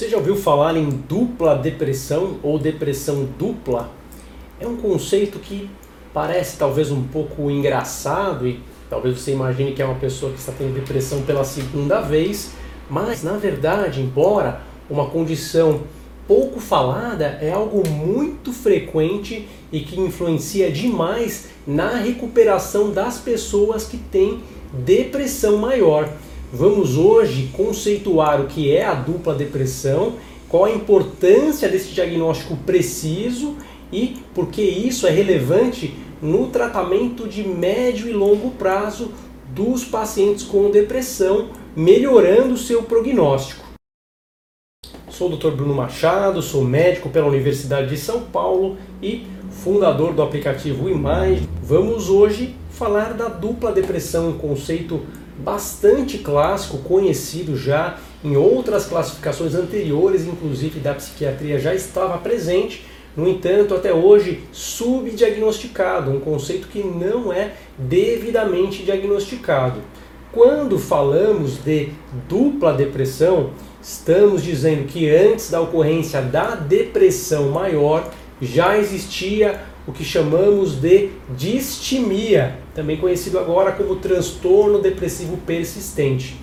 Você já ouviu falar em dupla depressão ou depressão dupla? É um conceito que parece talvez um pouco engraçado e talvez você imagine que é uma pessoa que está tendo depressão pela segunda vez, mas na verdade, embora uma condição pouco falada, é algo muito frequente e que influencia demais na recuperação das pessoas que têm depressão maior. Vamos hoje conceituar o que é a dupla depressão, qual a importância desse diagnóstico preciso e por que isso é relevante no tratamento de médio e longo prazo dos pacientes com depressão, melhorando o seu prognóstico. Sou o Dr. Bruno Machado, sou médico pela Universidade de São Paulo e fundador do aplicativo Imagem. Vamos hoje falar da dupla depressão, um conceito bastante clássico, conhecido já em outras classificações anteriores, inclusive da psiquiatria, já estava presente. No entanto, até hoje, subdiagnosticado, um conceito que não é devidamente diagnosticado. Quando falamos de dupla depressão, estamos dizendo que antes da ocorrência da depressão maior já existia o que chamamos de distimia, também conhecido agora como transtorno depressivo persistente.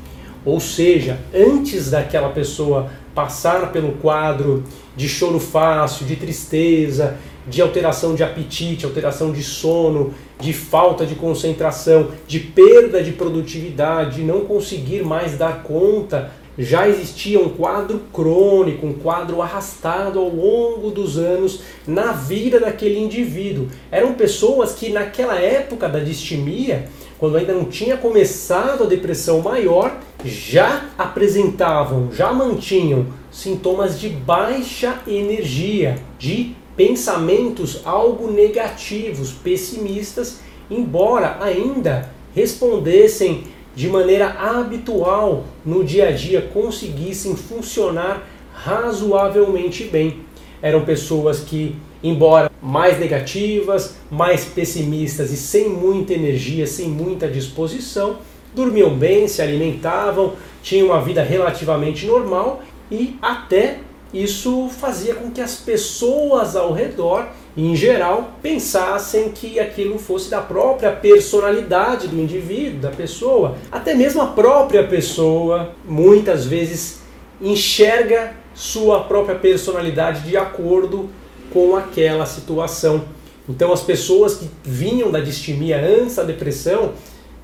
Ou seja, antes daquela pessoa passar pelo quadro de choro fácil, de tristeza, de alteração de apetite, alteração de sono, de falta de concentração, de perda de produtividade, de não conseguir mais dar conta já existia um quadro crônico, um quadro arrastado ao longo dos anos na vida daquele indivíduo. Eram pessoas que naquela época da distimia, quando ainda não tinha começado a depressão maior, já apresentavam, já mantinham sintomas de baixa energia, de pensamentos algo negativos, pessimistas, embora ainda respondessem de maneira habitual no dia a dia conseguissem funcionar razoavelmente bem. Eram pessoas que, embora mais negativas, mais pessimistas e sem muita energia, sem muita disposição, dormiam bem, se alimentavam, tinham uma vida relativamente normal e até isso fazia com que as pessoas ao redor em geral, pensassem que aquilo fosse da própria personalidade do indivíduo, da pessoa. Até mesmo a própria pessoa, muitas vezes, enxerga sua própria personalidade de acordo com aquela situação. Então, as pessoas que vinham da distimia antes da depressão,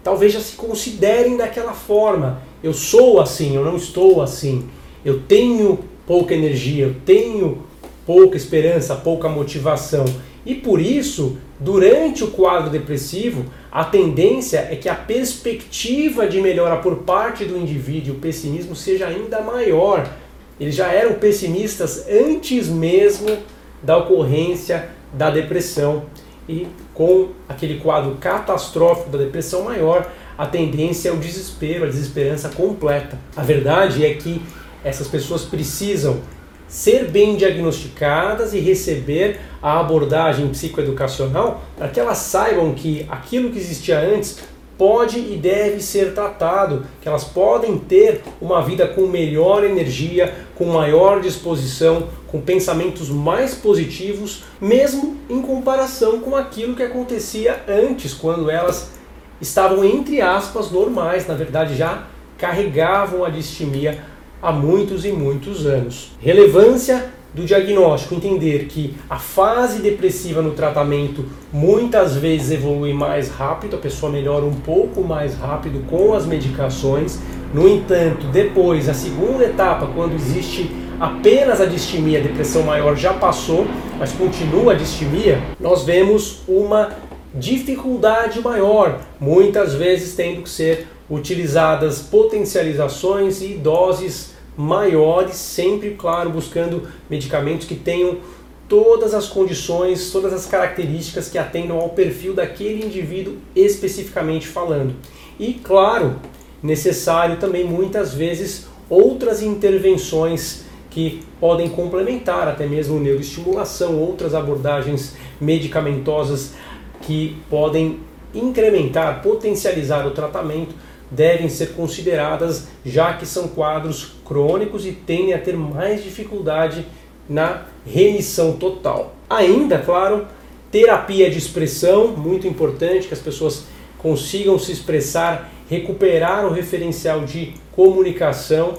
talvez já se considerem daquela forma. Eu sou assim, eu não estou assim. Eu tenho pouca energia, eu tenho pouca esperança, pouca motivação. E por isso, durante o quadro depressivo, a tendência é que a perspectiva de melhora por parte do indivíduo, o pessimismo, seja ainda maior. Eles já eram pessimistas antes mesmo da ocorrência da depressão. E com aquele quadro catastrófico da depressão maior, a tendência é o desespero, a desesperança completa. A verdade é que essas pessoas precisam ser bem diagnosticadas e receber a abordagem psicoeducacional para que elas saibam que aquilo que existia antes pode e deve ser tratado, que elas podem ter uma vida com melhor energia, com maior disposição, com pensamentos mais positivos, mesmo em comparação com aquilo que acontecia antes, quando elas estavam entre aspas normais, na verdade já carregavam a distimia há muitos e muitos anos. Relevância do diagnóstico, entender que a fase depressiva no tratamento muitas vezes evolui mais rápido, a pessoa melhora um pouco mais rápido com as medicações. No entanto, depois, a segunda etapa, quando existe apenas a distimia, a depressão maior já passou, mas continua a distimia, nós vemos uma dificuldade maior, muitas vezes tendo que ser utilizadas potencializações e doses maiores, sempre, claro, buscando medicamentos que tenham todas as condições, todas as características que atendam ao perfil daquele indivíduo especificamente falando. E, claro, necessário também muitas vezes outras intervenções que podem complementar até mesmo neuroestimulação, outras abordagens medicamentosas que podem incrementar, potencializar o tratamento devem ser consideradas, já que são quadros crônicos e tendem a ter mais dificuldade na remissão total. Ainda, claro, terapia de expressão, muito importante que as pessoas consigam se expressar, recuperar o referencial de comunicação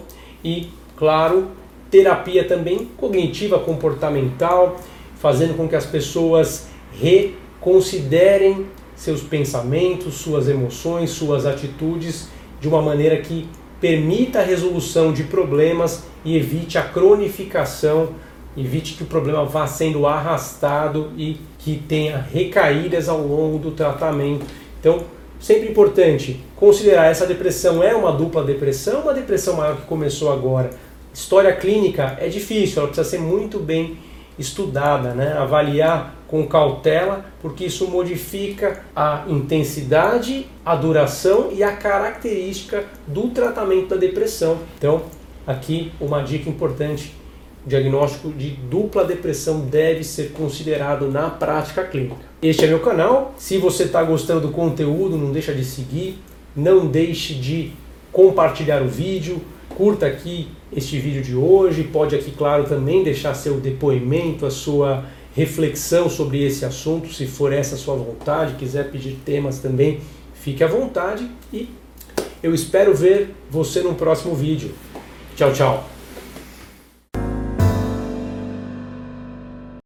e, claro, terapia também cognitiva comportamental, fazendo com que as pessoas reconsiderem seus pensamentos, suas emoções, suas atitudes de uma maneira que permita a resolução de problemas e evite a cronificação, evite que o problema vá sendo arrastado e que tenha recaídas ao longo do tratamento. Então, sempre importante considerar essa depressão é uma dupla depressão, uma depressão maior que começou agora. História clínica é difícil, ela precisa ser muito bem estudada, né? avaliar com cautela, porque isso modifica a intensidade, a duração e a característica do tratamento da depressão. Então, aqui uma dica importante: o diagnóstico de dupla depressão deve ser considerado na prática clínica. Este é meu canal. Se você está gostando do conteúdo, não deixa de seguir, não deixe de compartilhar o vídeo, curta aqui este vídeo de hoje, pode aqui, claro, também deixar seu depoimento, a sua reflexão sobre esse assunto, se for essa a sua vontade, quiser pedir temas também, fique à vontade e eu espero ver você no próximo vídeo. Tchau, tchau.